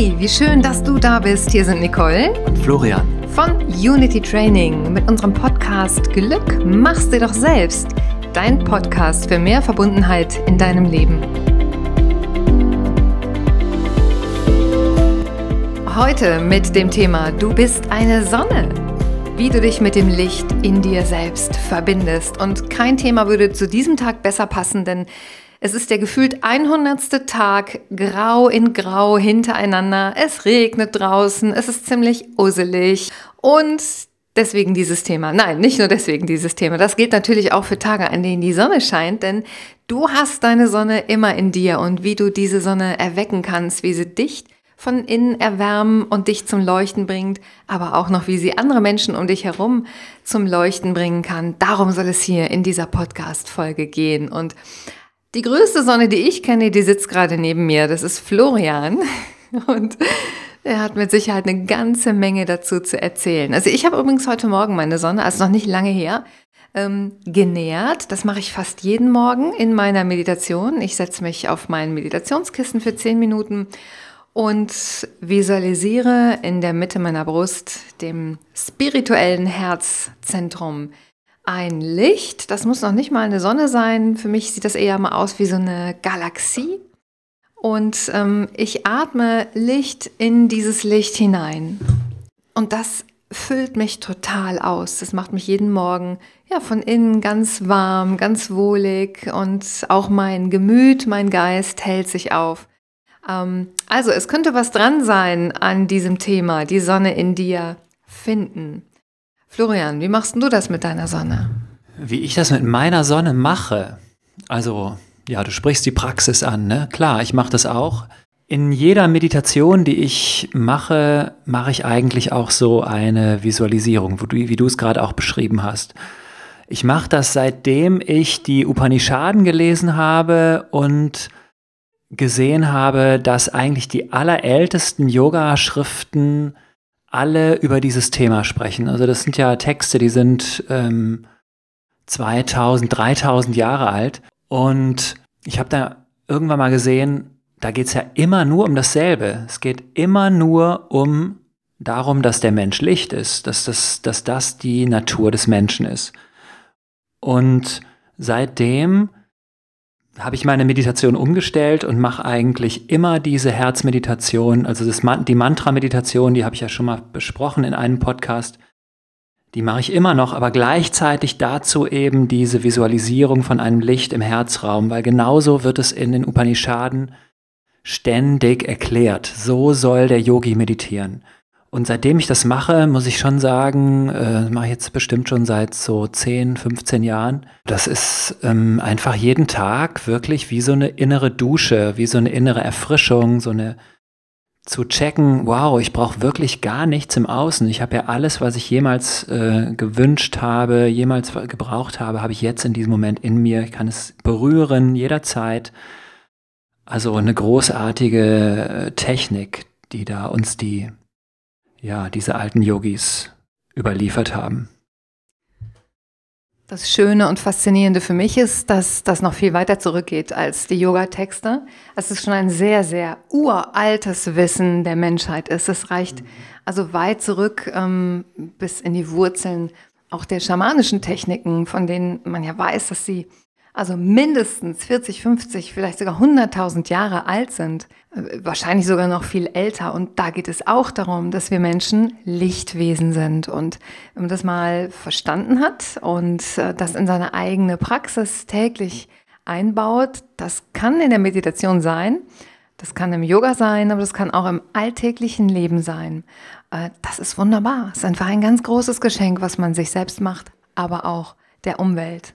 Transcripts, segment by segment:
Hey, wie schön, dass du da bist. Hier sind Nicole und Florian von Unity Training mit unserem Podcast Glück machst dir doch selbst. Dein Podcast für mehr Verbundenheit in deinem Leben. Heute mit dem Thema Du bist eine Sonne. Wie du dich mit dem Licht in dir selbst verbindest. Und kein Thema würde zu diesem Tag besser passen, denn es ist der gefühlt 100. Tag, grau in grau hintereinander. Es regnet draußen, es ist ziemlich uselig und deswegen dieses Thema. Nein, nicht nur deswegen dieses Thema. Das gilt natürlich auch für Tage, an denen die Sonne scheint, denn du hast deine Sonne immer in dir und wie du diese Sonne erwecken kannst, wie sie dich von innen erwärmen und dich zum Leuchten bringt, aber auch noch, wie sie andere Menschen um dich herum zum Leuchten bringen kann. Darum soll es hier in dieser Podcast-Folge gehen. Und die größte Sonne, die ich kenne, die sitzt gerade neben mir. Das ist Florian. Und er hat mit Sicherheit eine ganze Menge dazu zu erzählen. Also ich habe übrigens heute Morgen meine Sonne, also noch nicht lange her, ähm, genährt. Das mache ich fast jeden Morgen in meiner Meditation. Ich setze mich auf mein Meditationskissen für zehn Minuten und visualisiere in der Mitte meiner Brust, dem spirituellen Herzzentrum, ein Licht. Das muss noch nicht mal eine Sonne sein. Für mich sieht das eher mal aus wie so eine Galaxie. Und ähm, ich atme Licht in dieses Licht hinein. Und das füllt mich total aus. Das macht mich jeden Morgen ja von innen ganz warm, ganz wohlig und auch mein Gemüt, mein Geist hält sich auf. Ähm, also es könnte was dran sein an diesem Thema, die Sonne in dir finden. Florian, wie machst du das mit deiner Sonne? Wie ich das mit meiner Sonne mache? Also, ja, du sprichst die Praxis an, ne? Klar, ich mache das auch. In jeder Meditation, die ich mache, mache ich eigentlich auch so eine Visualisierung, wie du es gerade auch beschrieben hast. Ich mache das seitdem ich die Upanishaden gelesen habe und gesehen habe, dass eigentlich die allerältesten Yoga-Schriften alle über dieses Thema sprechen. Also das sind ja Texte, die sind ähm, 2000, 3000 Jahre alt. Und ich habe da irgendwann mal gesehen, da geht es ja immer nur um dasselbe. Es geht immer nur um darum, dass der Mensch Licht ist, dass das, dass das die Natur des Menschen ist. Und seitdem habe ich meine Meditation umgestellt und mache eigentlich immer diese Herzmeditation, also das, die Mantra-Meditation, die habe ich ja schon mal besprochen in einem Podcast. Die mache ich immer noch, aber gleichzeitig dazu eben diese Visualisierung von einem Licht im Herzraum, weil genauso wird es in den Upanishaden ständig erklärt. So soll der Yogi meditieren. Und seitdem ich das mache, muss ich schon sagen, äh, mache ich jetzt bestimmt schon seit so 10, 15 Jahren. Das ist ähm, einfach jeden Tag wirklich wie so eine innere Dusche, wie so eine innere Erfrischung, so eine zu checken, wow, ich brauche wirklich gar nichts im Außen. Ich habe ja alles, was ich jemals äh, gewünscht habe, jemals gebraucht habe, habe ich jetzt in diesem Moment in mir. Ich kann es berühren jederzeit. Also eine großartige äh, Technik, die da uns die ja, diese alten Yogis überliefert haben. Das Schöne und Faszinierende für mich ist, dass das noch viel weiter zurückgeht als die Yoga-Texte. Es ist schon ein sehr, sehr uraltes Wissen der Menschheit ist. Es reicht also weit zurück ähm, bis in die Wurzeln auch der schamanischen Techniken, von denen man ja weiß, dass sie also mindestens 40, 50, vielleicht sogar 100.000 Jahre alt sind, äh, wahrscheinlich sogar noch viel älter. Und da geht es auch darum, dass wir Menschen Lichtwesen sind. Und wenn man das mal verstanden hat und äh, das in seine eigene Praxis täglich einbaut, das kann in der Meditation sein, das kann im Yoga sein, aber das kann auch im alltäglichen Leben sein. Äh, das ist wunderbar. Es ist einfach ein ganz großes Geschenk, was man sich selbst macht, aber auch der Umwelt.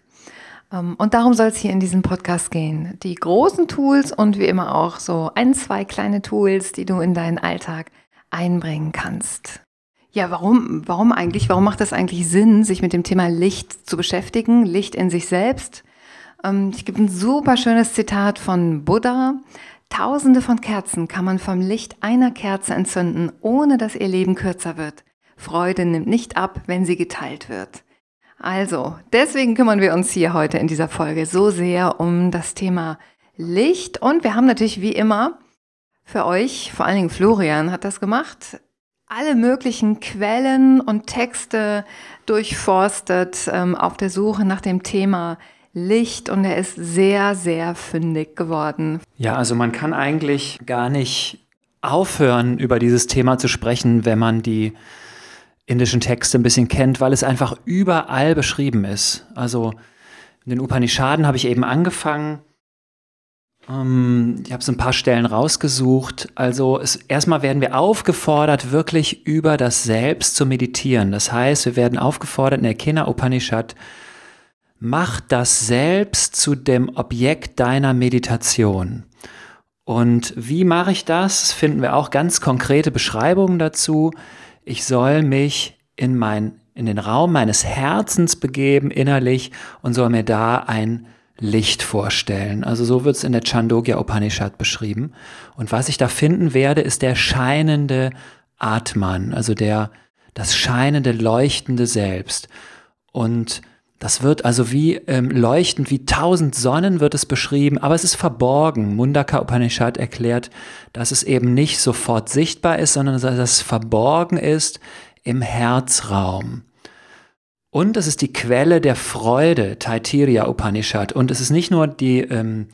Ähm, und darum soll es hier in diesem Podcast gehen. Die großen Tools und wie immer auch so ein, zwei kleine Tools, die du in deinen Alltag einbringen kannst. Ja, warum, warum eigentlich? Warum macht das eigentlich Sinn, sich mit dem Thema Licht zu beschäftigen? Licht in sich selbst? Ähm, ich gebe ein super schönes Zitat von Buddha. Tausende von Kerzen kann man vom Licht einer Kerze entzünden, ohne dass ihr Leben kürzer wird. Freude nimmt nicht ab, wenn sie geteilt wird. Also, deswegen kümmern wir uns hier heute in dieser Folge so sehr um das Thema Licht und wir haben natürlich wie immer für euch, vor allen Dingen Florian hat das gemacht, alle möglichen Quellen und Texte durchforstet ähm, auf der Suche nach dem Thema Licht und er ist sehr, sehr fündig geworden. Ja, also man kann eigentlich gar nicht aufhören, über dieses Thema zu sprechen, wenn man die indischen Texte ein bisschen kennt, weil es einfach überall beschrieben ist. Also in den Upanishaden habe ich eben angefangen. Ähm, ich habe so ein paar Stellen rausgesucht. Also es, erstmal werden wir aufgefordert, wirklich über das Selbst zu meditieren. Das heißt, wir werden aufgefordert in der Kina Upanishad, mach das Selbst zu dem Objekt deiner Meditation. Und wie mache ich? Das finden wir auch ganz konkrete Beschreibungen dazu. Ich soll mich in mein, in den Raum meines Herzens begeben, innerlich, und soll mir da ein Licht vorstellen. Also so wird es in der Chandogya Upanishad beschrieben. Und was ich da finden werde, ist der scheinende Atman, also der, das scheinende, leuchtende Selbst. Und das wird also wie ähm, leuchtend, wie tausend Sonnen wird es beschrieben, aber es ist verborgen. Mundaka Upanishad erklärt, dass es eben nicht sofort sichtbar ist, sondern dass es verborgen ist im Herzraum. Und es ist die Quelle der Freude, Taittiriya Upanishad. Und es ist nicht nur die, ähm,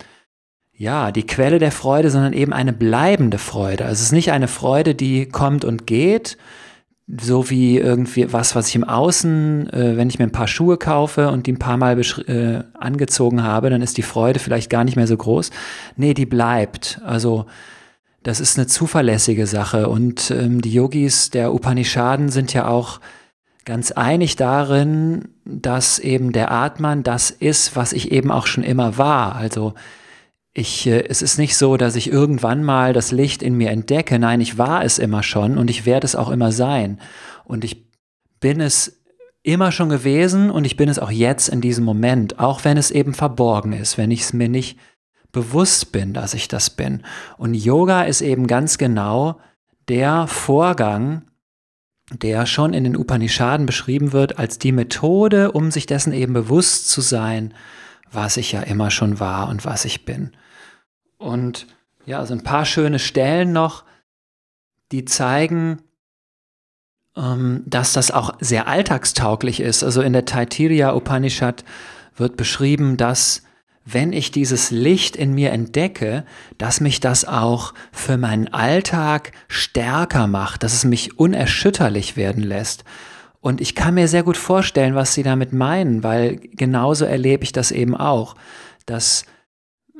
ja, die Quelle der Freude, sondern eben eine bleibende Freude. Also es ist nicht eine Freude, die kommt und geht, so wie irgendwie was, was ich im Außen, äh, wenn ich mir ein paar Schuhe kaufe und die ein paar Mal äh, angezogen habe, dann ist die Freude vielleicht gar nicht mehr so groß. Nee, die bleibt. Also das ist eine zuverlässige Sache. Und ähm, die Yogis der Upanishaden sind ja auch ganz einig darin, dass eben der Atman das ist, was ich eben auch schon immer war. Also ich, äh, es ist nicht so, dass ich irgendwann mal das Licht in mir entdecke. Nein, ich war es immer schon und ich werde es auch immer sein. Und ich bin es immer schon gewesen und ich bin es auch jetzt in diesem Moment, auch wenn es eben verborgen ist, wenn ich es mir nicht bewusst bin, dass ich das bin. Und Yoga ist eben ganz genau der Vorgang, der schon in den Upanishaden beschrieben wird als die Methode, um sich dessen eben bewusst zu sein, was ich ja immer schon war und was ich bin. Und ja, also ein paar schöne Stellen noch, die zeigen, ähm, dass das auch sehr alltagstauglich ist. Also in der Taittiriya Upanishad wird beschrieben, dass wenn ich dieses Licht in mir entdecke, dass mich das auch für meinen Alltag stärker macht, dass es mich unerschütterlich werden lässt. Und ich kann mir sehr gut vorstellen, was Sie damit meinen, weil genauso erlebe ich das eben auch, dass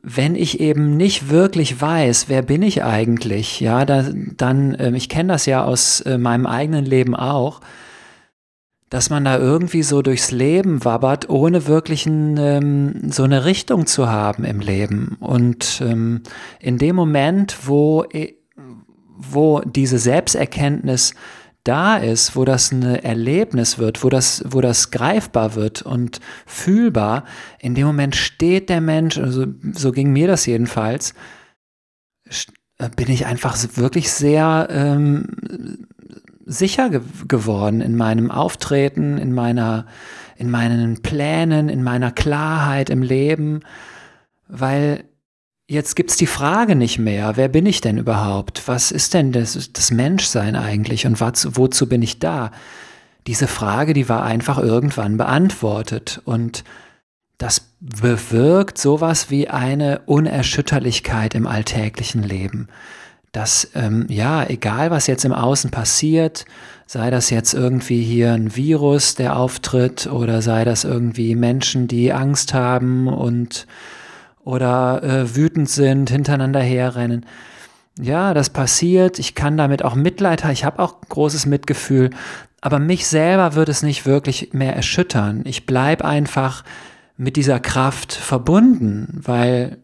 wenn ich eben nicht wirklich weiß, wer bin ich eigentlich, ja, da, dann, äh, ich kenne das ja aus äh, meinem eigenen Leben auch, dass man da irgendwie so durchs Leben wabbert, ohne wirklich ein, ähm, so eine Richtung zu haben im Leben. Und ähm, in dem Moment, wo, äh, wo diese Selbsterkenntnis da ist, wo das ein Erlebnis wird, wo das, wo das greifbar wird und fühlbar, in dem Moment steht der Mensch, also so ging mir das jedenfalls, äh, bin ich einfach wirklich sehr ähm, sicher ge geworden in meinem Auftreten, in meiner, in meinen Plänen, in meiner Klarheit im Leben, weil Jetzt gibt's die Frage nicht mehr, wer bin ich denn überhaupt? Was ist denn das, das Menschsein eigentlich und was, wozu bin ich da? Diese Frage, die war einfach irgendwann beantwortet und das bewirkt sowas wie eine Unerschütterlichkeit im alltäglichen Leben. Dass, ähm, ja, egal was jetzt im Außen passiert, sei das jetzt irgendwie hier ein Virus, der auftritt, oder sei das irgendwie Menschen, die Angst haben und oder äh, wütend sind, hintereinander herrennen. Ja, das passiert. Ich kann damit auch Mitleid haben. Ich habe auch großes Mitgefühl. Aber mich selber wird es nicht wirklich mehr erschüttern. Ich bleibe einfach mit dieser Kraft verbunden, weil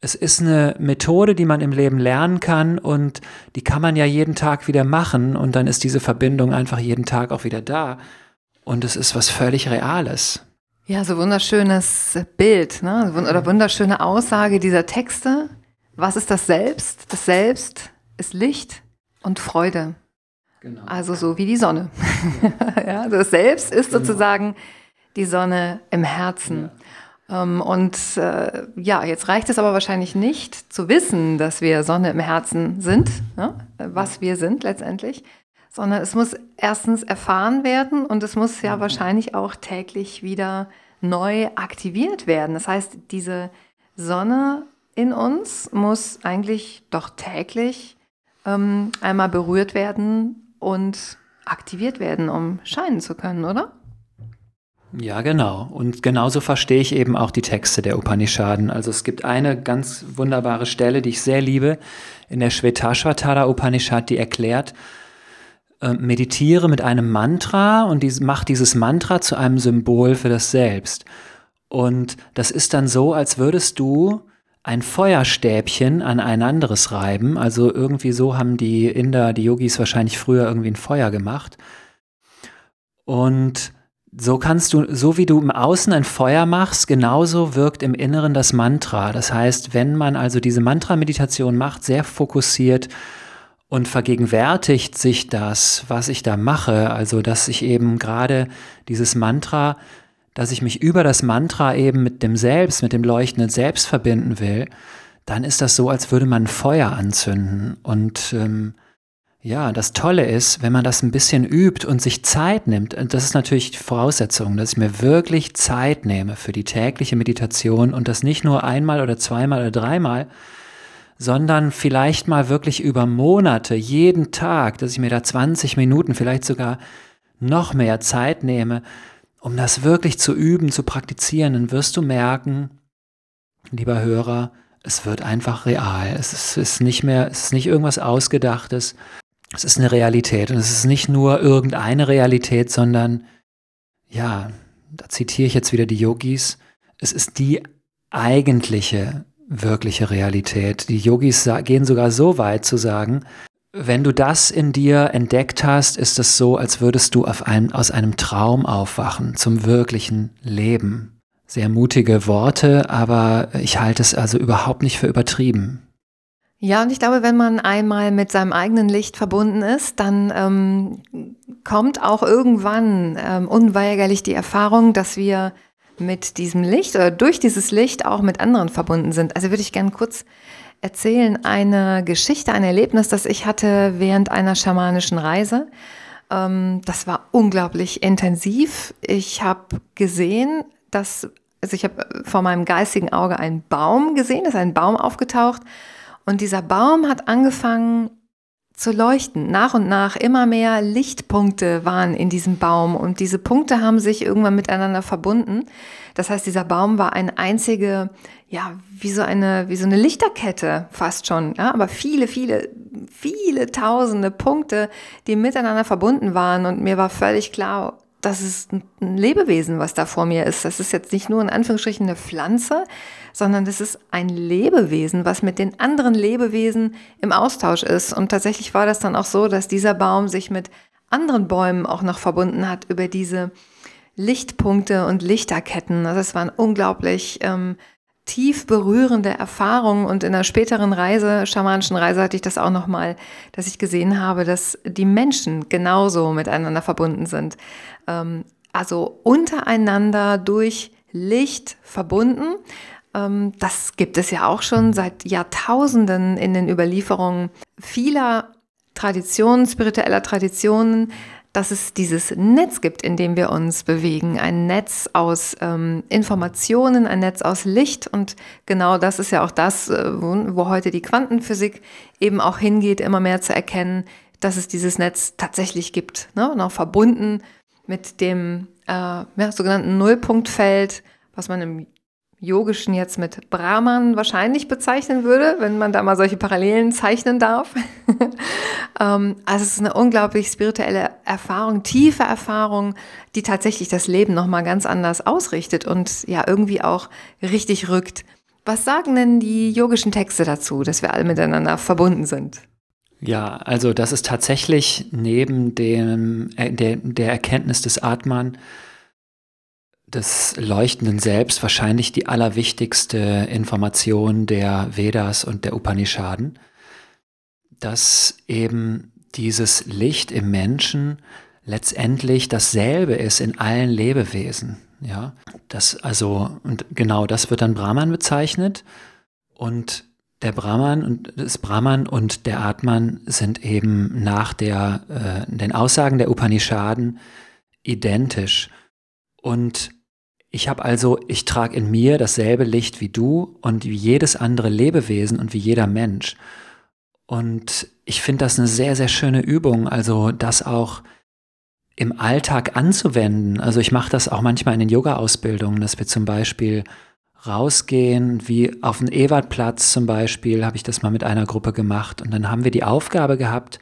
es ist eine Methode, die man im Leben lernen kann und die kann man ja jeden Tag wieder machen und dann ist diese Verbindung einfach jeden Tag auch wieder da. Und es ist was völlig Reales. Ja, so wunderschönes Bild, ne? oder wunderschöne Aussage dieser Texte. Was ist das Selbst? Das Selbst ist Licht und Freude. Genau. Also so wie die Sonne. ja, das Selbst ist genau. sozusagen die Sonne im Herzen. Ja. Ähm, und äh, ja, jetzt reicht es aber wahrscheinlich nicht zu wissen, dass wir Sonne im Herzen sind, ne? was wir sind letztendlich, sondern es muss erstens erfahren werden und es muss ja wahrscheinlich auch täglich wieder neu aktiviert werden. Das heißt, diese Sonne in uns muss eigentlich doch täglich ähm, einmal berührt werden und aktiviert werden, um scheinen zu können, oder? Ja, genau. Und genauso verstehe ich eben auch die Texte der Upanishaden. Also es gibt eine ganz wunderbare Stelle, die ich sehr liebe, in der Shvetashvatara Upanishad, die erklärt, äh, meditiere mit einem Mantra und dies, mach dieses Mantra zu einem Symbol für das Selbst. Und das ist dann so, als würdest du ein Feuerstäbchen an ein anderes reiben. Also irgendwie so haben die Inder, die Yogis wahrscheinlich früher irgendwie ein Feuer gemacht. Und so kannst du, so wie du im Außen ein Feuer machst, genauso wirkt im Inneren das Mantra. Das heißt, wenn man also diese Mantra-Meditation macht, sehr fokussiert und vergegenwärtigt sich das, was ich da mache, also dass ich eben gerade dieses Mantra, dass ich mich über das Mantra eben mit dem Selbst, mit dem leuchtenden Selbst verbinden will, dann ist das so, als würde man Feuer anzünden. Und ähm, ja, das Tolle ist, wenn man das ein bisschen übt und sich Zeit nimmt, und das ist natürlich die Voraussetzung, dass ich mir wirklich Zeit nehme für die tägliche Meditation und das nicht nur einmal oder zweimal oder dreimal, sondern vielleicht mal wirklich über Monate, jeden Tag, dass ich mir da 20 Minuten, vielleicht sogar noch mehr Zeit nehme, um das wirklich zu üben, zu praktizieren, dann wirst du merken, lieber Hörer, es wird einfach real. Es ist, ist nicht mehr, es ist nicht irgendwas Ausgedachtes, es ist eine Realität und es ist nicht nur irgendeine Realität, sondern ja, da zitiere ich jetzt wieder die Yogis, es ist die eigentliche, wirkliche Realität. Die Yogis gehen sogar so weit zu sagen, wenn du das in dir entdeckt hast, ist es so, als würdest du einem, aus einem Traum aufwachen zum wirklichen Leben. Sehr mutige Worte, aber ich halte es also überhaupt nicht für übertrieben. Ja, und ich glaube, wenn man einmal mit seinem eigenen Licht verbunden ist, dann ähm, kommt auch irgendwann ähm, unweigerlich die Erfahrung, dass wir mit diesem Licht oder durch dieses Licht auch mit anderen verbunden sind. Also würde ich gerne kurz erzählen eine Geschichte, ein Erlebnis, das ich hatte während einer schamanischen Reise. Ähm, das war unglaublich intensiv. Ich habe gesehen, dass, also ich habe vor meinem geistigen Auge einen Baum gesehen, ist ein Baum aufgetaucht und dieser Baum hat angefangen zu leuchten. Nach und nach immer mehr Lichtpunkte waren in diesem Baum und diese Punkte haben sich irgendwann miteinander verbunden. Das heißt, dieser Baum war eine einzige, ja, wie so eine, wie so eine Lichterkette fast schon, ja, aber viele, viele, viele tausende Punkte, die miteinander verbunden waren und mir war völlig klar, das ist ein Lebewesen, was da vor mir ist. Das ist jetzt nicht nur in Anführungsstrichen eine Pflanze, sondern das ist ein Lebewesen, was mit den anderen Lebewesen im Austausch ist. Und tatsächlich war das dann auch so, dass dieser Baum sich mit anderen Bäumen auch noch verbunden hat über diese Lichtpunkte und Lichterketten. Also es waren unglaublich ähm, tief berührende Erfahrung und in einer späteren Reise, schamanischen Reise hatte ich das auch nochmal, dass ich gesehen habe, dass die Menschen genauso miteinander verbunden sind. Ähm, also untereinander durch Licht verbunden. Ähm, das gibt es ja auch schon seit Jahrtausenden in den Überlieferungen vieler Traditionen, spiritueller Traditionen, dass es dieses Netz gibt, in dem wir uns bewegen. Ein Netz aus ähm, Informationen, ein Netz aus Licht. Und genau das ist ja auch das, äh, wo, wo, heute die Quantenphysik eben auch hingeht, immer mehr zu erkennen, dass es dieses Netz tatsächlich gibt. Ne? Und auch verbunden mit dem äh, ja, sogenannten Nullpunktfeld, was man im Yogischen jetzt mit Brahman wahrscheinlich bezeichnen würde, wenn man da mal solche Parallelen zeichnen darf. Ähm, also es ist eine unglaublich spirituelle Erfahrung, tiefe Erfahrung, die tatsächlich das Leben nochmal ganz anders ausrichtet und ja irgendwie auch richtig rückt. Was sagen denn die yogischen Texte dazu, dass wir alle miteinander verbunden sind? Ja, also das ist tatsächlich neben dem, äh, der, der Erkenntnis des Atman des leuchtenden Selbst wahrscheinlich die allerwichtigste Information der Vedas und der Upanishaden, dass eben dieses Licht im Menschen letztendlich dasselbe ist in allen Lebewesen. Ja, das also und genau das wird dann Brahman bezeichnet und der Brahman und das Brahman und der Atman sind eben nach der, äh, den Aussagen der Upanishaden identisch. Und ich habe also, ich trage in mir dasselbe Licht wie du und wie jedes andere Lebewesen und wie jeder Mensch. Und ich finde das eine sehr, sehr schöne Übung, also das auch im Alltag anzuwenden. Also ich mache das auch manchmal in den Yoga-Ausbildungen, dass wir zum Beispiel rausgehen, wie auf dem Ewertplatz zum Beispiel, habe ich das mal mit einer Gruppe gemacht. Und dann haben wir die Aufgabe gehabt,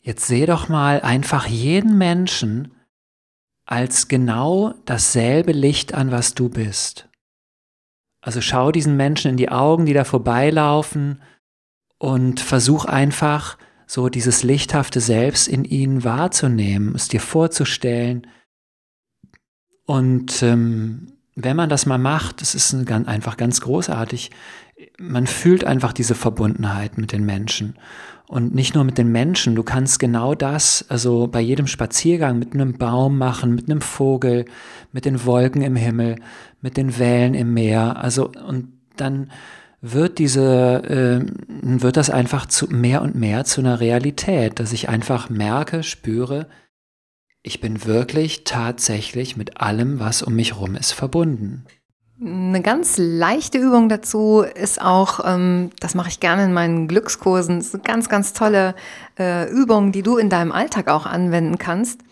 jetzt seh doch mal einfach jeden Menschen als genau dasselbe Licht an, was du bist. Also schau diesen Menschen in die Augen, die da vorbeilaufen und versuch einfach so dieses lichthafte Selbst in ihnen wahrzunehmen, es dir vorzustellen und ähm, wenn man das mal macht, das ist einfach ganz großartig. Man fühlt einfach diese Verbundenheit mit den Menschen. Und nicht nur mit den Menschen, du kannst genau das, also bei jedem Spaziergang mit einem Baum machen, mit einem Vogel, mit den Wolken im Himmel, mit den Wellen im Meer. Also, und dann wird diese, äh, wird das einfach zu mehr und mehr zu einer Realität, dass ich einfach merke, spüre, ich bin wirklich tatsächlich mit allem, was um mich herum ist, verbunden. Eine ganz leichte Übung dazu ist auch, ähm, das mache ich gerne in meinen Glückskursen, das ist eine ganz, ganz tolle äh, Übung, die du in deinem Alltag auch anwenden kannst,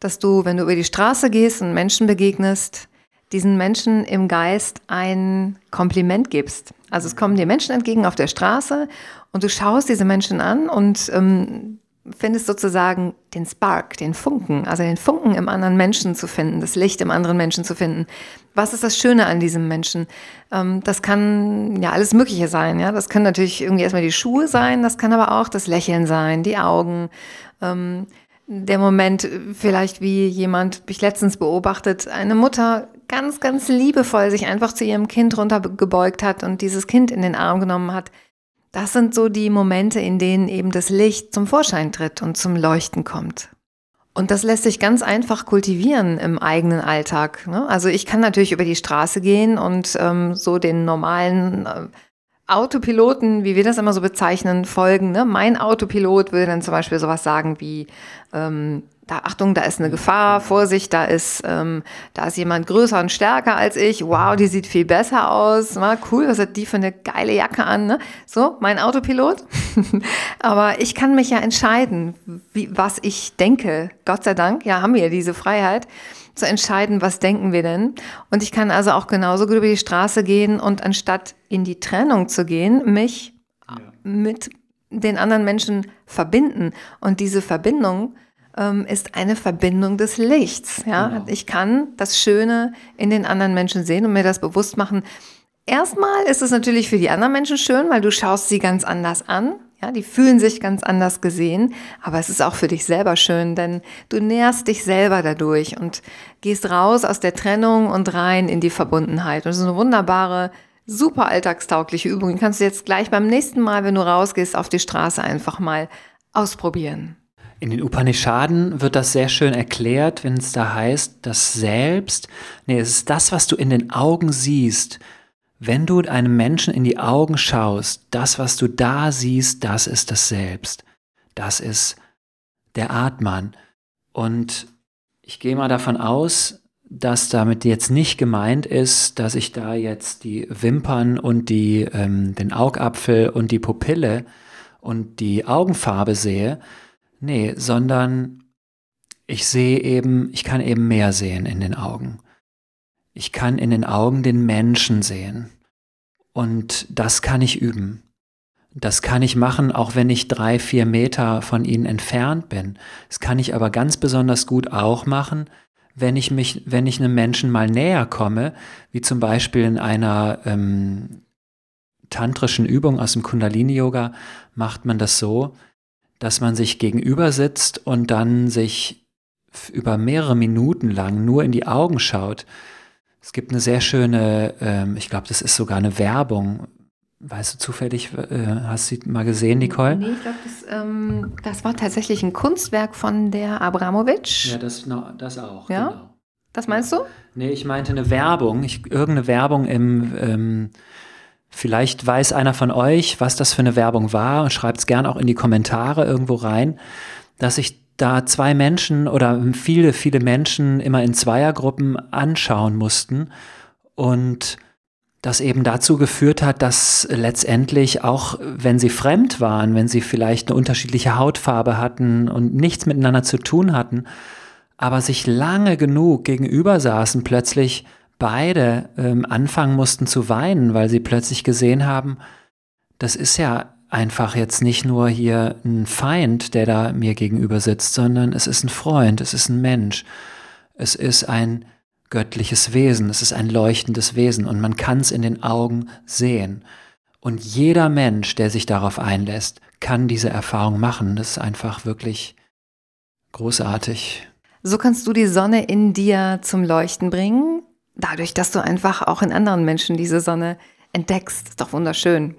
dass du, wenn du über die Straße gehst und Menschen begegnest, diesen Menschen im Geist ein Kompliment gibst. Also es kommen dir Menschen entgegen auf der Straße und du schaust diese Menschen an und ähm, findest sozusagen den Spark, den Funken, also den Funken im anderen Menschen zu finden, das Licht im anderen Menschen zu finden. Was ist das Schöne an diesem Menschen? Ähm, das kann ja alles Mögliche sein. Ja, das können natürlich irgendwie erstmal die Schuhe sein, das kann aber auch das Lächeln sein, die Augen. Ähm, der Moment, vielleicht wie jemand, ich letztens beobachtet, eine Mutter ganz, ganz liebevoll sich einfach zu ihrem Kind runtergebeugt hat und dieses Kind in den Arm genommen hat das sind so die Momente, in denen eben das Licht zum Vorschein tritt und zum Leuchten kommt. Und das lässt sich ganz einfach kultivieren im eigenen Alltag. Ne? Also ich kann natürlich über die Straße gehen und ähm, so den normalen äh, Autopiloten, wie wir das immer so bezeichnen, folgen. Ne? Mein Autopilot würde dann zum Beispiel sowas sagen wie, ähm, da, Achtung, da ist eine Gefahr, Vorsicht, da ist, ähm, da ist jemand größer und stärker als ich. Wow, die sieht viel besser aus. Na, cool, was hat die für eine geile Jacke an? Ne? So, mein Autopilot. Aber ich kann mich ja entscheiden, wie, was ich denke. Gott sei Dank, ja, haben wir diese Freiheit zu entscheiden, was denken wir denn. Und ich kann also auch genauso gut über die Straße gehen und anstatt in die Trennung zu gehen, mich ja. mit den anderen Menschen verbinden. Und diese Verbindung ähm, ist eine Verbindung des Lichts. Ja? Genau. Ich kann das Schöne in den anderen Menschen sehen und mir das bewusst machen. Erstmal ist es natürlich für die anderen Menschen schön, weil du schaust sie ganz anders an. Ja, die fühlen sich ganz anders gesehen, aber es ist auch für dich selber schön, denn du nährst dich selber dadurch und gehst raus aus der Trennung und rein in die Verbundenheit. Und das ist eine wunderbare, super alltagstaugliche Übung. Die kannst du jetzt gleich beim nächsten Mal, wenn du rausgehst, auf die Straße einfach mal ausprobieren. In den Upanishaden wird das sehr schön erklärt, wenn es da heißt, das Selbst, nee, es ist das, was du in den Augen siehst, wenn du einem Menschen in die Augen schaust, das, was du da siehst, das ist das Selbst. Das ist der Atman. Und ich gehe mal davon aus, dass damit jetzt nicht gemeint ist, dass ich da jetzt die Wimpern und die, ähm, den Augapfel und die Pupille und die Augenfarbe sehe. Nee, sondern ich sehe eben, ich kann eben mehr sehen in den Augen. Ich kann in den Augen den Menschen sehen. Und das kann ich üben. Das kann ich machen, auch wenn ich drei, vier Meter von ihnen entfernt bin. Das kann ich aber ganz besonders gut auch machen, wenn ich mich, wenn ich einem Menschen mal näher komme, wie zum Beispiel in einer ähm, tantrischen Übung aus dem Kundalini-Yoga, macht man das so, dass man sich gegenüber sitzt und dann sich über mehrere Minuten lang nur in die Augen schaut es gibt eine sehr schöne, ähm, ich glaube, das ist sogar eine Werbung. Weißt du zufällig, äh, hast du mal gesehen, Nicole? Nee, ich glaube, das, ähm, das war tatsächlich ein Kunstwerk von der Abramowitsch. Ja, das, das auch. Ja? Genau. Das meinst du? Nee, ich meinte eine Werbung, ich, irgendeine Werbung im, ähm, vielleicht weiß einer von euch, was das für eine Werbung war und schreibt es gern auch in die Kommentare irgendwo rein, dass ich da zwei Menschen oder viele, viele Menschen immer in Zweiergruppen anschauen mussten und das eben dazu geführt hat, dass letztendlich auch, wenn sie fremd waren, wenn sie vielleicht eine unterschiedliche Hautfarbe hatten und nichts miteinander zu tun hatten, aber sich lange genug gegenüber saßen, plötzlich beide ähm, anfangen mussten zu weinen, weil sie plötzlich gesehen haben, das ist ja einfach jetzt nicht nur hier ein Feind, der da mir gegenüber sitzt, sondern es ist ein Freund, es ist ein Mensch, es ist ein göttliches Wesen, es ist ein leuchtendes Wesen und man kann es in den Augen sehen. Und jeder Mensch, der sich darauf einlässt, kann diese Erfahrung machen. Das ist einfach wirklich großartig. So kannst du die Sonne in dir zum Leuchten bringen, dadurch, dass du einfach auch in anderen Menschen diese Sonne entdeckst. Ist doch wunderschön.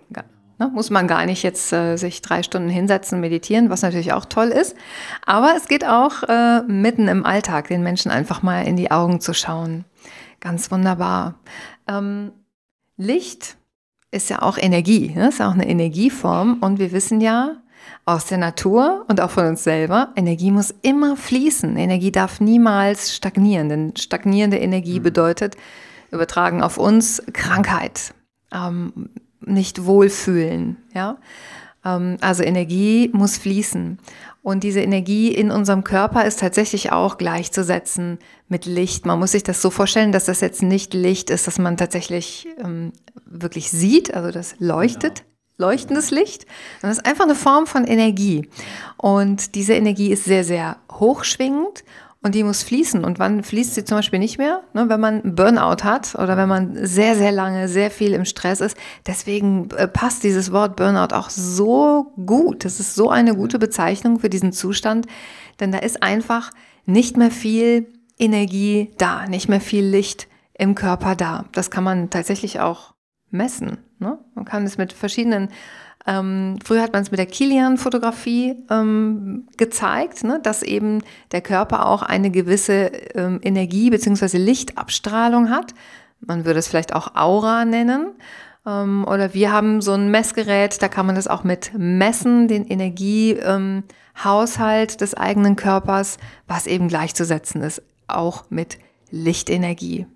Ne? Muss man gar nicht jetzt äh, sich drei Stunden hinsetzen, meditieren, was natürlich auch toll ist. Aber es geht auch äh, mitten im Alltag, den Menschen einfach mal in die Augen zu schauen. Ganz wunderbar. Ähm, Licht ist ja auch Energie, ne? ist ja auch eine Energieform. Und wir wissen ja, aus der Natur und auch von uns selber. Energie muss immer fließen. Energie darf niemals stagnieren, denn stagnierende Energie mhm. bedeutet, übertragen auf uns Krankheit, ähm, nicht wohlfühlen. Ja? Ähm, also Energie muss fließen. Und diese Energie in unserem Körper ist tatsächlich auch gleichzusetzen mit Licht. Man muss sich das so vorstellen, dass das jetzt nicht Licht ist, dass man tatsächlich ähm, wirklich sieht, also das leuchtet, genau leuchtendes Licht. Das ist einfach eine Form von Energie. Und diese Energie ist sehr, sehr hochschwingend und die muss fließen. Und wann fließt sie zum Beispiel nicht mehr? Ne, wenn man Burnout hat oder wenn man sehr, sehr lange, sehr viel im Stress ist. Deswegen äh, passt dieses Wort Burnout auch so gut. Das ist so eine gute Bezeichnung für diesen Zustand, denn da ist einfach nicht mehr viel Energie da, nicht mehr viel Licht im Körper da. Das kann man tatsächlich auch messen. Ne? Man kann es mit verschiedenen, ähm, früher hat man es mit der Kilian-Fotografie ähm, gezeigt, ne? dass eben der Körper auch eine gewisse ähm, Energie bzw. Lichtabstrahlung hat. Man würde es vielleicht auch Aura nennen. Ähm, oder wir haben so ein Messgerät, da kann man das auch mit messen, den Energiehaushalt ähm, des eigenen Körpers, was eben gleichzusetzen ist, auch mit Lichtenergie.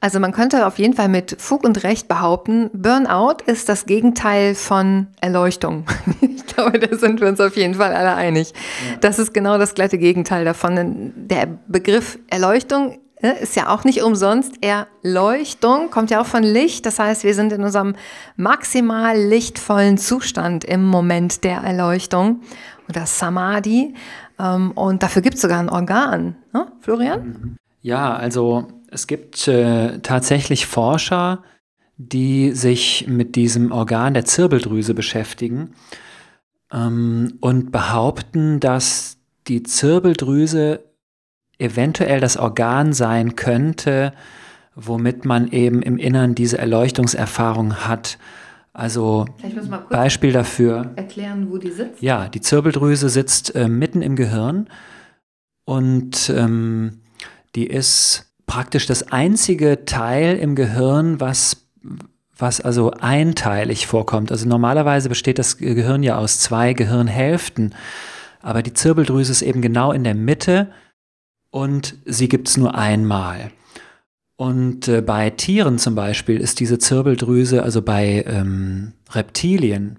Also man könnte auf jeden Fall mit Fug und Recht behaupten, Burnout ist das Gegenteil von Erleuchtung. Ich glaube, da sind wir uns auf jeden Fall alle einig. Ja. Das ist genau das glatte Gegenteil davon. Der Begriff Erleuchtung ne, ist ja auch nicht umsonst. Erleuchtung kommt ja auch von Licht. Das heißt, wir sind in unserem maximal lichtvollen Zustand im Moment der Erleuchtung oder Samadhi. Ähm, und dafür gibt es sogar ein Organ. Ne, Florian? Ja, also es gibt äh, tatsächlich Forscher, die sich mit diesem Organ der Zirbeldrüse beschäftigen ähm, und behaupten, dass die Zirbeldrüse eventuell das Organ sein könnte, womit man eben im Innern diese Erleuchtungserfahrung hat. Also Beispiel dafür. Erklären, wo die sitzt? Ja, die Zirbeldrüse sitzt äh, mitten im Gehirn und ähm, die ist praktisch das einzige Teil im Gehirn, was, was also einteilig vorkommt. Also normalerweise besteht das Gehirn ja aus zwei Gehirnhälften, aber die Zirbeldrüse ist eben genau in der Mitte und sie gibt es nur einmal. Und äh, bei Tieren zum Beispiel ist diese Zirbeldrüse, also bei ähm, Reptilien,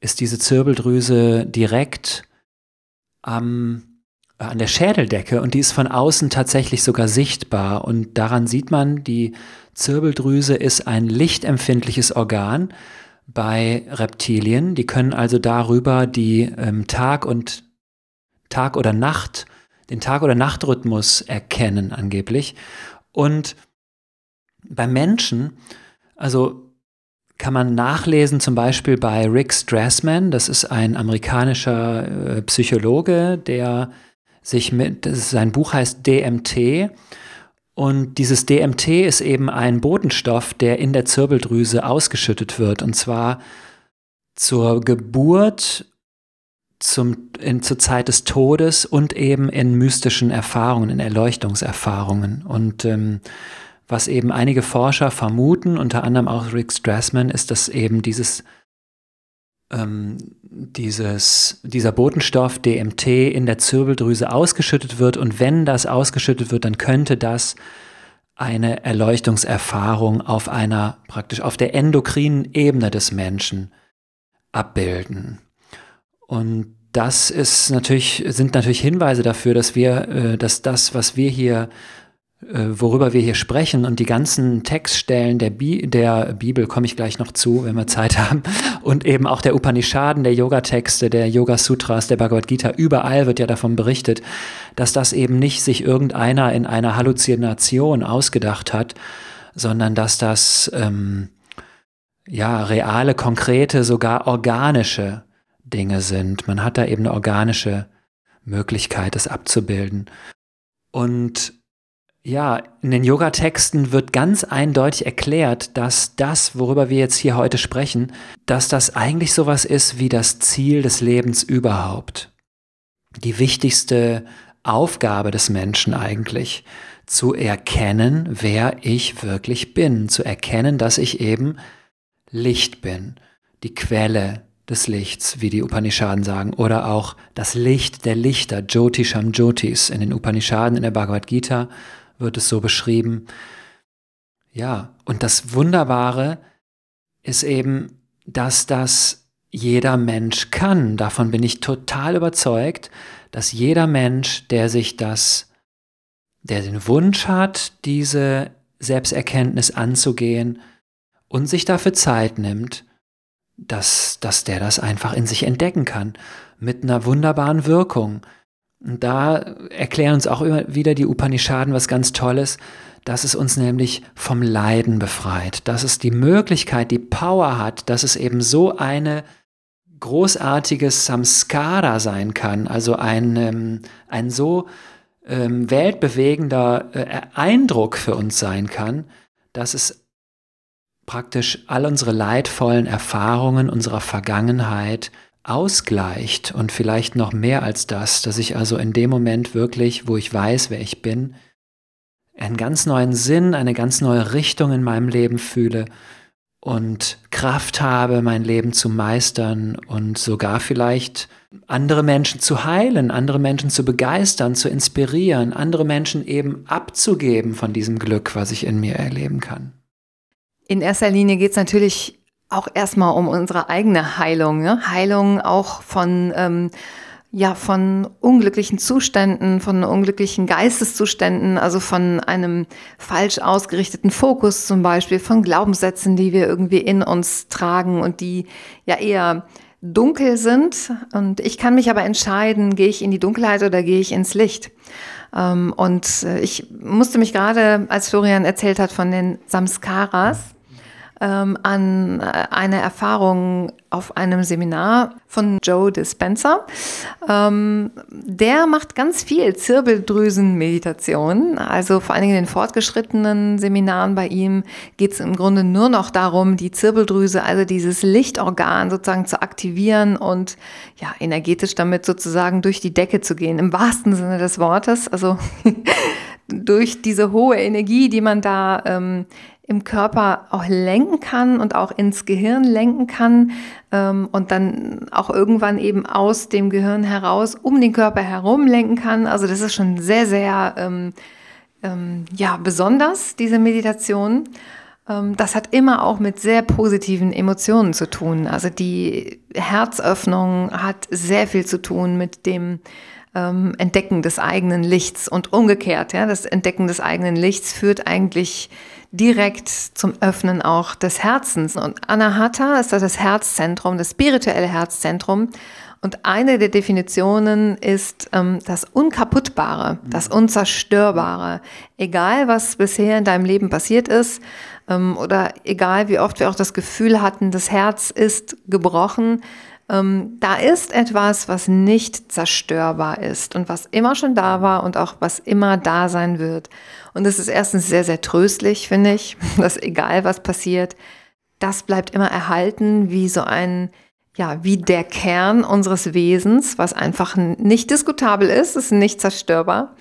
ist diese Zirbeldrüse direkt am an der Schädeldecke und die ist von außen tatsächlich sogar sichtbar und daran sieht man, die Zirbeldrüse ist ein lichtempfindliches Organ bei Reptilien. Die können also darüber die ähm, Tag und Tag oder Nacht, den Tag- oder Nachtrhythmus erkennen angeblich. Und beim Menschen, also kann man nachlesen, zum Beispiel bei Rick Strassman, das ist ein amerikanischer äh, Psychologe, der sich mit, sein Buch heißt DMT. Und dieses DMT ist eben ein Botenstoff, der in der Zirbeldrüse ausgeschüttet wird. Und zwar zur Geburt zum, in, zur Zeit des Todes und eben in mystischen Erfahrungen, in Erleuchtungserfahrungen. Und ähm, was eben einige Forscher vermuten, unter anderem auch Rick Strassman, ist, dass eben dieses, ähm, dieses, dieser Botenstoff DMT in der Zirbeldrüse ausgeschüttet wird. Und wenn das ausgeschüttet wird, dann könnte das eine Erleuchtungserfahrung auf einer, praktisch auf der endokrinen Ebene des Menschen abbilden. Und das ist natürlich, sind natürlich Hinweise dafür, dass wir, äh, dass das, was wir hier, worüber wir hier sprechen und die ganzen Textstellen der, Bi der Bibel, komme ich gleich noch zu, wenn wir Zeit haben, und eben auch der Upanishaden, der Yoga-Texte, der Yoga-Sutras, der Bhagavad Gita, überall wird ja davon berichtet, dass das eben nicht sich irgendeiner in einer Halluzination ausgedacht hat, sondern dass das ähm, ja reale, konkrete, sogar organische Dinge sind. Man hat da eben eine organische Möglichkeit, das abzubilden. Und ja, in den Yoga-Texten wird ganz eindeutig erklärt, dass das, worüber wir jetzt hier heute sprechen, dass das eigentlich sowas ist wie das Ziel des Lebens überhaupt. Die wichtigste Aufgabe des Menschen eigentlich, zu erkennen, wer ich wirklich bin, zu erkennen, dass ich eben Licht bin, die Quelle des Lichts, wie die Upanishaden sagen, oder auch das Licht der Lichter, Jyotisham Jyotis. In den Upanishaden, in der Bhagavad Gita wird es so beschrieben. Ja, und das Wunderbare ist eben, dass das jeder Mensch kann. Davon bin ich total überzeugt, dass jeder Mensch, der sich das, der den Wunsch hat, diese Selbsterkenntnis anzugehen und sich dafür Zeit nimmt, dass, dass der das einfach in sich entdecken kann, mit einer wunderbaren Wirkung. Und da erklären uns auch immer wieder die Upanishaden was ganz Tolles, dass es uns nämlich vom Leiden befreit, dass es die Möglichkeit, die Power hat, dass es eben so eine großartiges Samskara sein kann, also ein, ähm, ein so ähm, weltbewegender äh, Eindruck für uns sein kann, dass es praktisch all unsere leidvollen Erfahrungen unserer Vergangenheit ausgleicht und vielleicht noch mehr als das, dass ich also in dem Moment wirklich, wo ich weiß, wer ich bin, einen ganz neuen Sinn, eine ganz neue Richtung in meinem Leben fühle und Kraft habe, mein Leben zu meistern und sogar vielleicht andere Menschen zu heilen, andere Menschen zu begeistern, zu inspirieren, andere Menschen eben abzugeben von diesem Glück, was ich in mir erleben kann. In erster Linie geht es natürlich auch erstmal um unsere eigene Heilung. Ne? Heilung auch von, ähm, ja, von unglücklichen Zuständen, von unglücklichen Geisteszuständen, also von einem falsch ausgerichteten Fokus zum Beispiel, von Glaubenssätzen, die wir irgendwie in uns tragen und die ja eher dunkel sind. Und ich kann mich aber entscheiden, gehe ich in die Dunkelheit oder gehe ich ins Licht. Ähm, und äh, ich musste mich gerade, als Florian erzählt hat von den Samskaras, ähm, an äh, eine Erfahrung auf einem Seminar von Joe Dispenza. Ähm, der macht ganz viel Zirbeldrüsenmeditation. Also vor allen Dingen in den fortgeschrittenen Seminaren bei ihm geht es im Grunde nur noch darum, die Zirbeldrüse, also dieses Lichtorgan sozusagen zu aktivieren und ja, energetisch damit sozusagen durch die Decke zu gehen, im wahrsten Sinne des Wortes. Also durch diese hohe Energie, die man da ähm, im Körper auch lenken kann und auch ins Gehirn lenken kann ähm, und dann auch irgendwann eben aus dem Gehirn heraus um den Körper herum lenken kann. Also das ist schon sehr, sehr ähm, ähm, ja, besonders, diese Meditation. Ähm, das hat immer auch mit sehr positiven Emotionen zu tun. Also die Herzöffnung hat sehr viel zu tun mit dem ähm, Entdecken des eigenen Lichts und umgekehrt. Ja, das Entdecken des eigenen Lichts führt eigentlich direkt zum Öffnen auch des Herzens. Und Anahata ist das Herzzentrum, das spirituelle Herzzentrum. Und eine der Definitionen ist ähm, das Unkaputtbare, das Unzerstörbare. Egal, was bisher in deinem Leben passiert ist, ähm, oder egal, wie oft wir auch das Gefühl hatten, das Herz ist gebrochen, ähm, da ist etwas, was nicht zerstörbar ist und was immer schon da war und auch was immer da sein wird. Und es ist erstens sehr, sehr tröstlich, finde ich, dass egal was passiert, das bleibt immer erhalten wie so ein, ja, wie der Kern unseres Wesens, was einfach nicht diskutabel ist, ist nicht zerstörbar,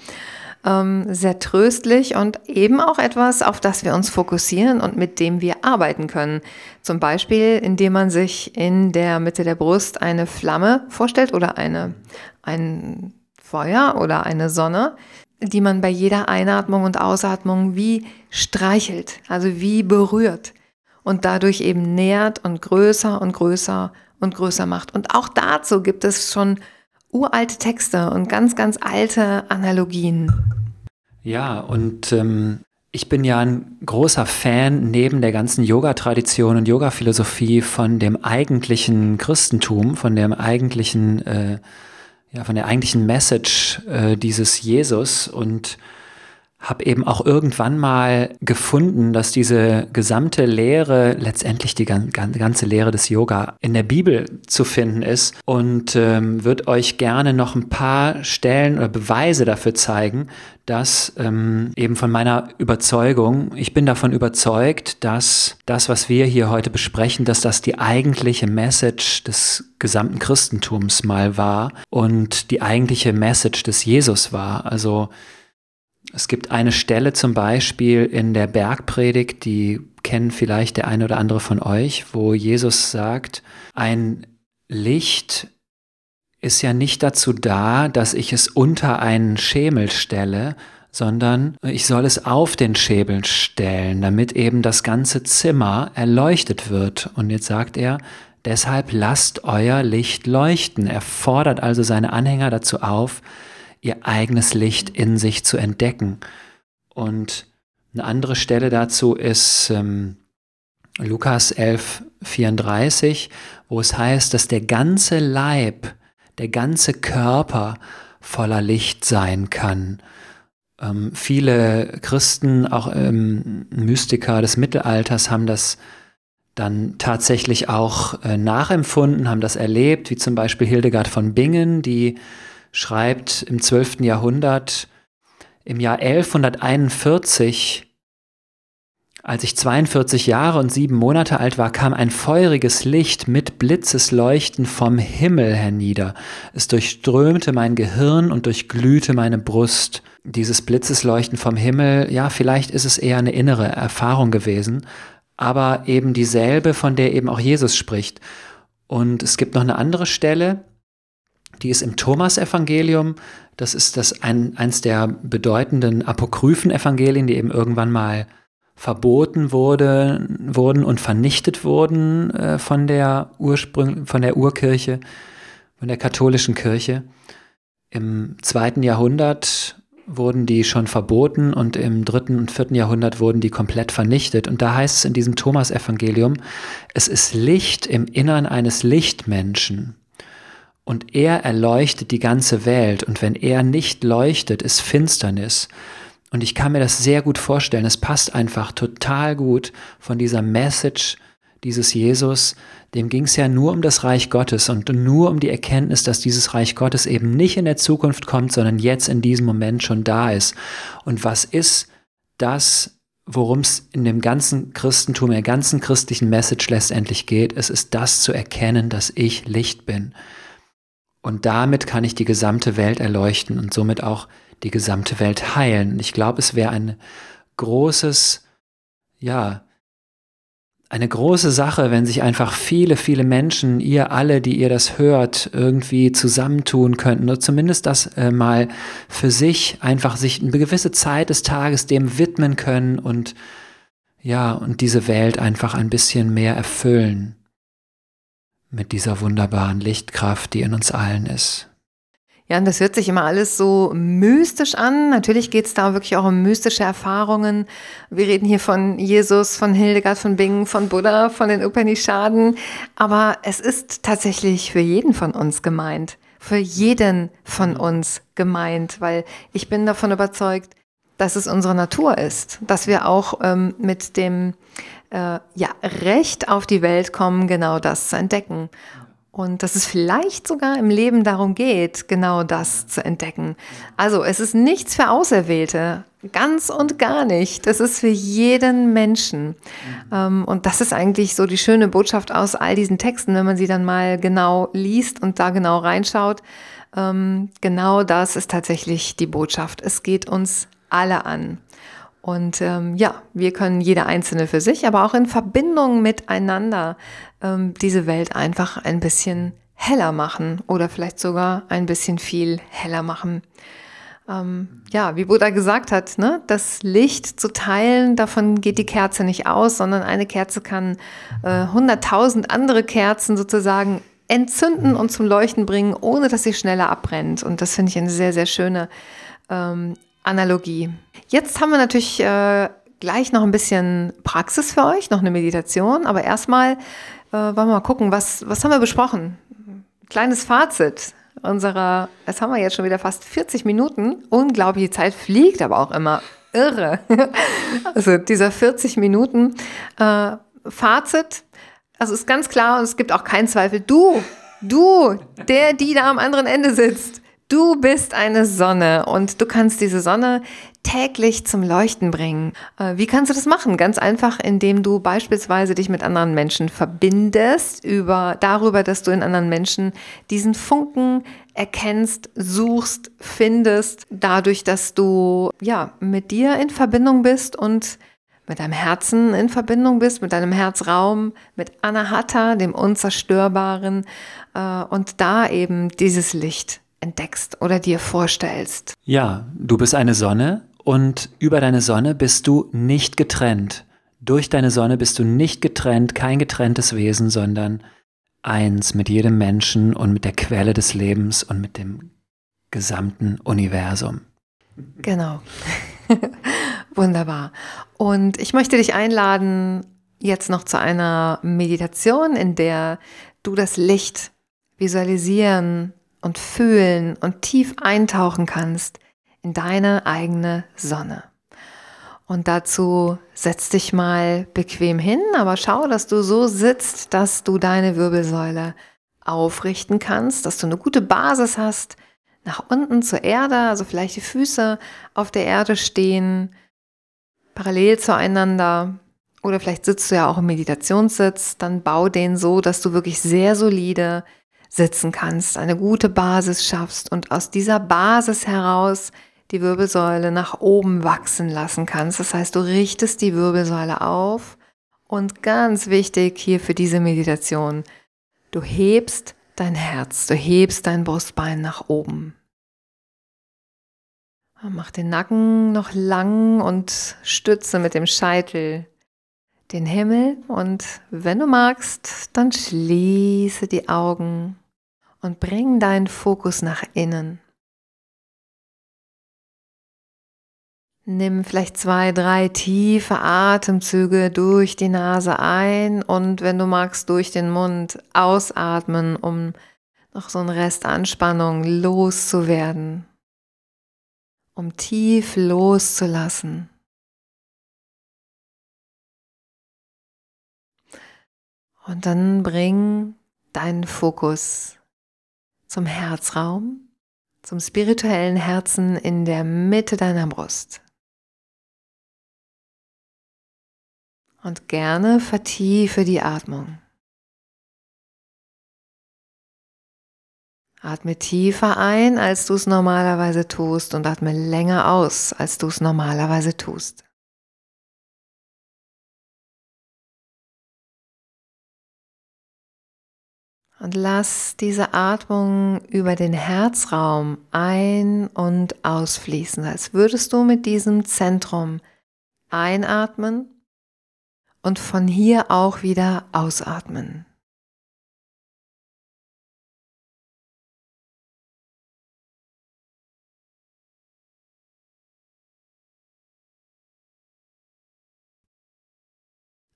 ähm, sehr tröstlich und eben auch etwas, auf das wir uns fokussieren und mit dem wir arbeiten können. Zum Beispiel, indem man sich in der Mitte der Brust eine Flamme vorstellt oder eine, ein Feuer oder eine Sonne, die man bei jeder Einatmung und Ausatmung wie streichelt, also wie berührt und dadurch eben nährt und größer und größer und größer macht. Und auch dazu gibt es schon uralte Texte und ganz, ganz alte Analogien. Ja, und ähm, ich bin ja ein großer Fan neben der ganzen Yoga-Tradition und Yoga-Philosophie von dem eigentlichen Christentum, von dem eigentlichen, äh, ja, von der eigentlichen Message äh, dieses Jesus und habe eben auch irgendwann mal gefunden, dass diese gesamte Lehre, letztendlich die ganze Lehre des Yoga in der Bibel zu finden ist und ähm, wird euch gerne noch ein paar Stellen oder Beweise dafür zeigen, dass ähm, eben von meiner Überzeugung, ich bin davon überzeugt, dass das, was wir hier heute besprechen, dass das die eigentliche Message des gesamten Christentums mal war und die eigentliche Message des Jesus war. Also es gibt eine Stelle zum Beispiel in der Bergpredigt, die kennen vielleicht der eine oder andere von euch, wo Jesus sagt, ein Licht ist ja nicht dazu da, dass ich es unter einen Schemel stelle, sondern ich soll es auf den Schemel stellen, damit eben das ganze Zimmer erleuchtet wird. Und jetzt sagt er, deshalb lasst euer Licht leuchten. Er fordert also seine Anhänger dazu auf, ihr eigenes Licht in sich zu entdecken. Und eine andere Stelle dazu ist ähm, Lukas 11, 34, wo es heißt, dass der ganze Leib, der ganze Körper voller Licht sein kann. Ähm, viele Christen, auch ähm, Mystiker des Mittelalters, haben das dann tatsächlich auch äh, nachempfunden, haben das erlebt, wie zum Beispiel Hildegard von Bingen, die schreibt im 12. Jahrhundert, im Jahr 1141, als ich 42 Jahre und sieben Monate alt war, kam ein feuriges Licht mit Blitzesleuchten vom Himmel hernieder. Es durchströmte mein Gehirn und durchglühte meine Brust. Dieses Blitzesleuchten vom Himmel, ja, vielleicht ist es eher eine innere Erfahrung gewesen, aber eben dieselbe, von der eben auch Jesus spricht. Und es gibt noch eine andere Stelle, die ist im Thomas-Evangelium. Das ist das ein, eins der bedeutenden Apokryphen-Evangelien, die eben irgendwann mal verboten wurde, wurden und vernichtet wurden äh, von der Ursprung, von der Urkirche, von der katholischen Kirche. Im zweiten Jahrhundert wurden die schon verboten und im dritten und vierten Jahrhundert wurden die komplett vernichtet. Und da heißt es in diesem Thomas-Evangelium, es ist Licht im Innern eines Lichtmenschen und er erleuchtet die ganze Welt und wenn er nicht leuchtet, ist Finsternis. Und ich kann mir das sehr gut vorstellen. Es passt einfach total gut von dieser Message dieses Jesus. Dem ging es ja nur um das Reich Gottes und nur um die Erkenntnis, dass dieses Reich Gottes eben nicht in der Zukunft kommt, sondern jetzt in diesem Moment schon da ist. Und was ist das, worum es in dem ganzen Christentum, in der ganzen christlichen Message letztendlich geht? Es ist das zu erkennen, dass ich Licht bin. Und damit kann ich die gesamte Welt erleuchten und somit auch die gesamte Welt heilen. Ich glaube, es wäre ein großes, ja, eine große Sache, wenn sich einfach viele, viele Menschen, ihr alle, die ihr das hört, irgendwie zusammentun könnten oder zumindest das äh, mal für sich einfach sich eine gewisse Zeit des Tages dem widmen können und ja, und diese Welt einfach ein bisschen mehr erfüllen mit dieser wunderbaren Lichtkraft, die in uns allen ist. Ja, und das hört sich immer alles so mystisch an. Natürlich geht es da wirklich auch um mystische Erfahrungen. Wir reden hier von Jesus, von Hildegard von Bingen, von Buddha, von den Upanishaden. Aber es ist tatsächlich für jeden von uns gemeint. Für jeden von uns gemeint, weil ich bin davon überzeugt, dass es unsere Natur ist, dass wir auch ähm, mit dem äh, ja, Recht auf die Welt kommen, genau das zu entdecken. Und dass es vielleicht sogar im Leben darum geht, genau das zu entdecken. Also es ist nichts für Auserwählte. Ganz und gar nicht. Das ist für jeden Menschen. Mhm. Und das ist eigentlich so die schöne Botschaft aus all diesen Texten, wenn man sie dann mal genau liest und da genau reinschaut. Ähm, genau das ist tatsächlich die Botschaft. Es geht uns alle an. Und ähm, ja, wir können jeder Einzelne für sich, aber auch in Verbindung miteinander ähm, diese Welt einfach ein bisschen heller machen oder vielleicht sogar ein bisschen viel heller machen. Ähm, ja, wie Buddha gesagt hat, ne, das Licht zu teilen, davon geht die Kerze nicht aus, sondern eine Kerze kann äh, hunderttausend äh, andere Kerzen sozusagen entzünden und zum Leuchten bringen, ohne dass sie schneller abbrennt. Und das finde ich eine sehr, sehr schöne ähm, Analogie. Jetzt haben wir natürlich äh, gleich noch ein bisschen Praxis für euch, noch eine Meditation, aber erstmal äh, wollen wir mal gucken, was, was haben wir besprochen? Kleines Fazit unserer, es haben wir jetzt schon wieder fast 40 Minuten. Unglaublich, die Zeit fliegt aber auch immer irre. also dieser 40 Minuten äh, Fazit, also ist ganz klar und es gibt auch keinen Zweifel, du, du, der, die da am anderen Ende sitzt, Du bist eine Sonne und du kannst diese Sonne täglich zum Leuchten bringen. Äh, wie kannst du das machen? Ganz einfach, indem du beispielsweise dich mit anderen Menschen verbindest, über, darüber, dass du in anderen Menschen diesen Funken erkennst, suchst, findest, dadurch, dass du, ja, mit dir in Verbindung bist und mit deinem Herzen in Verbindung bist, mit deinem Herzraum, mit Anahata, dem Unzerstörbaren, äh, und da eben dieses Licht entdeckst oder dir vorstellst. Ja, du bist eine Sonne und über deine Sonne bist du nicht getrennt. Durch deine Sonne bist du nicht getrennt, kein getrenntes Wesen, sondern eins mit jedem Menschen und mit der Quelle des Lebens und mit dem gesamten Universum. Genau. Wunderbar. Und ich möchte dich einladen, jetzt noch zu einer Meditation, in der du das Licht visualisieren und fühlen und tief eintauchen kannst in deine eigene Sonne. Und dazu setz dich mal bequem hin, aber schau, dass du so sitzt, dass du deine Wirbelsäule aufrichten kannst, dass du eine gute Basis hast, nach unten zur Erde, also vielleicht die Füße auf der Erde stehen, parallel zueinander. Oder vielleicht sitzt du ja auch im Meditationssitz, dann bau den so, dass du wirklich sehr solide sitzen kannst, eine gute Basis schaffst und aus dieser Basis heraus die Wirbelsäule nach oben wachsen lassen kannst. Das heißt, du richtest die Wirbelsäule auf und ganz wichtig hier für diese Meditation, du hebst dein Herz, du hebst dein Brustbein nach oben. Mach den Nacken noch lang und stütze mit dem Scheitel den Himmel und wenn du magst, dann schließe die Augen und bring deinen Fokus nach innen. Nimm vielleicht zwei, drei tiefe Atemzüge durch die Nase ein und wenn du magst, durch den Mund ausatmen, um noch so einen Rest Anspannung loszuwerden, um tief loszulassen. Und dann bring deinen Fokus zum Herzraum, zum spirituellen Herzen in der Mitte deiner Brust. Und gerne vertiefe die Atmung. Atme tiefer ein, als du es normalerweise tust und atme länger aus, als du es normalerweise tust. Und lass diese Atmung über den Herzraum ein- und ausfließen, als würdest du mit diesem Zentrum einatmen und von hier auch wieder ausatmen.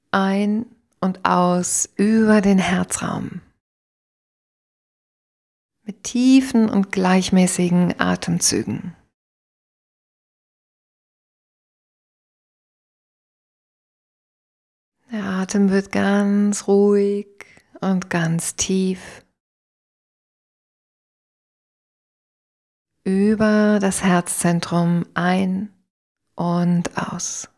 Ein und aus über den Herzraum mit tiefen und gleichmäßigen Atemzügen. Der Atem wird ganz ruhig und ganz tief über das Herzzentrum ein und aus.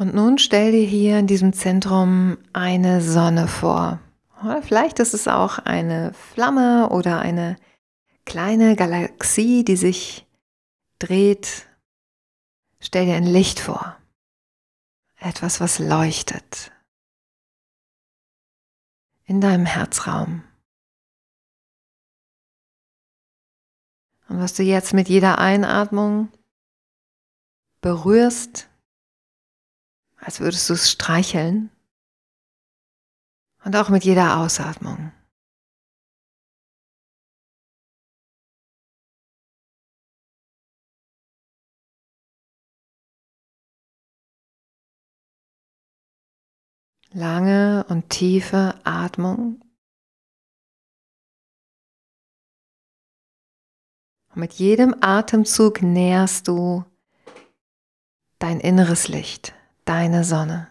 Und nun stell dir hier in diesem Zentrum eine Sonne vor. Oder vielleicht ist es auch eine Flamme oder eine kleine Galaxie, die sich dreht. Stell dir ein Licht vor. Etwas, was leuchtet. In deinem Herzraum. Und was du jetzt mit jeder Einatmung berührst, als würdest du es streicheln. Und auch mit jeder Ausatmung. Lange und tiefe Atmung. Und mit jedem Atemzug nährst du dein inneres Licht deine Sonne.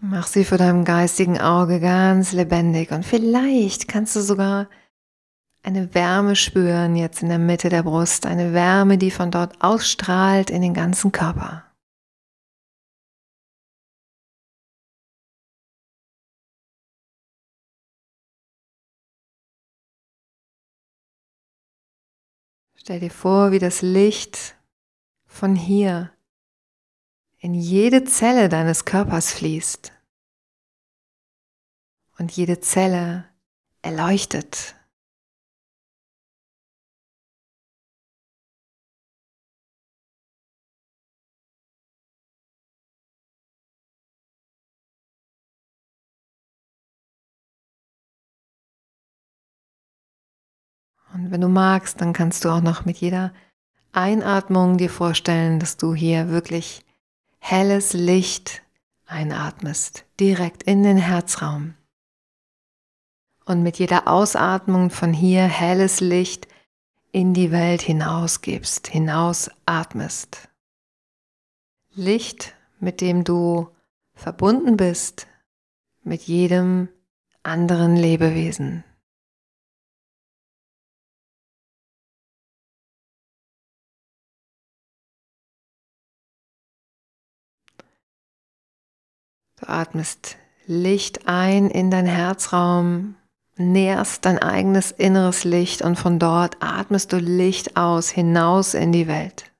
Mach sie vor deinem geistigen Auge ganz lebendig und vielleicht kannst du sogar eine Wärme spüren jetzt in der Mitte der Brust, eine Wärme, die von dort ausstrahlt in den ganzen Körper. Stell dir vor, wie das Licht von hier in jede Zelle deines Körpers fließt und jede Zelle erleuchtet. Und wenn du magst, dann kannst du auch noch mit jeder Einatmung dir vorstellen, dass du hier wirklich helles Licht einatmest, direkt in den Herzraum. Und mit jeder Ausatmung von hier helles Licht in die Welt hinausgibst, hinausatmest. Licht, mit dem du verbunden bist mit jedem anderen Lebewesen. Atmest Licht ein in dein Herzraum, nährst dein eigenes inneres Licht und von dort atmest du Licht aus hinaus in die Welt.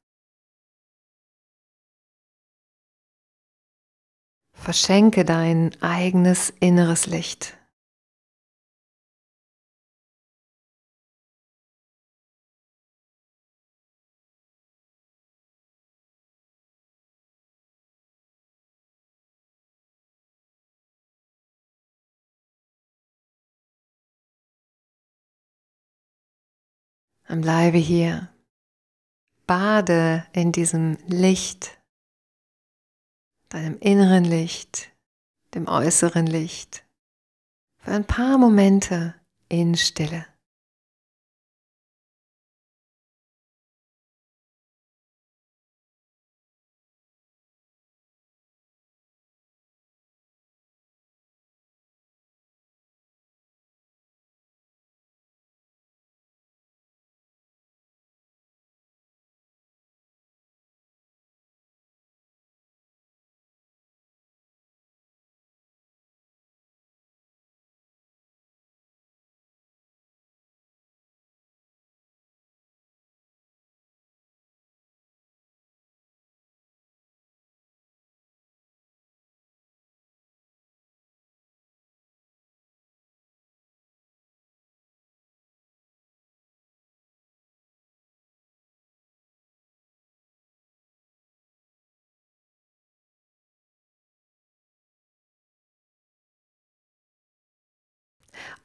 Verschenke dein eigenes inneres Licht. Dann bleibe hier. Bade in diesem Licht, deinem inneren Licht, dem äußeren Licht, für ein paar Momente in Stille.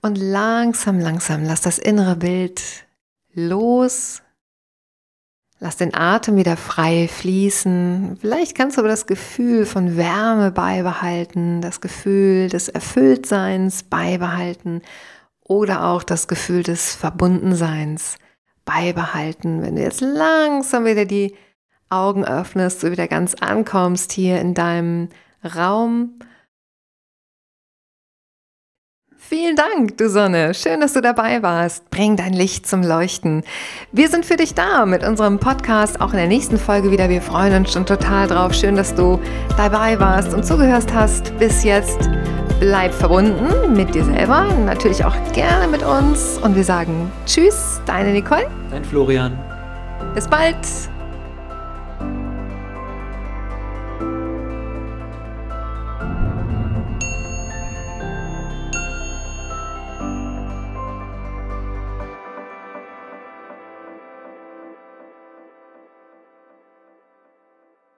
Und langsam, langsam lass das innere Bild los. Lass den Atem wieder frei fließen. Vielleicht kannst du aber das Gefühl von Wärme beibehalten, das Gefühl des Erfülltseins beibehalten, oder auch das Gefühl des Verbundenseins beibehalten, wenn du jetzt langsam wieder die Augen öffnest, du wieder ganz ankommst hier in deinem Raum. Vielen Dank, du Sonne. Schön, dass du dabei warst. Bring dein Licht zum Leuchten. Wir sind für dich da mit unserem Podcast auch in der nächsten Folge wieder. Wir freuen uns schon total drauf. Schön, dass du dabei warst und zugehört hast bis jetzt. Bleib verbunden mit dir selber, natürlich auch gerne mit uns. Und wir sagen Tschüss, deine Nicole. Dein Florian. Bis bald.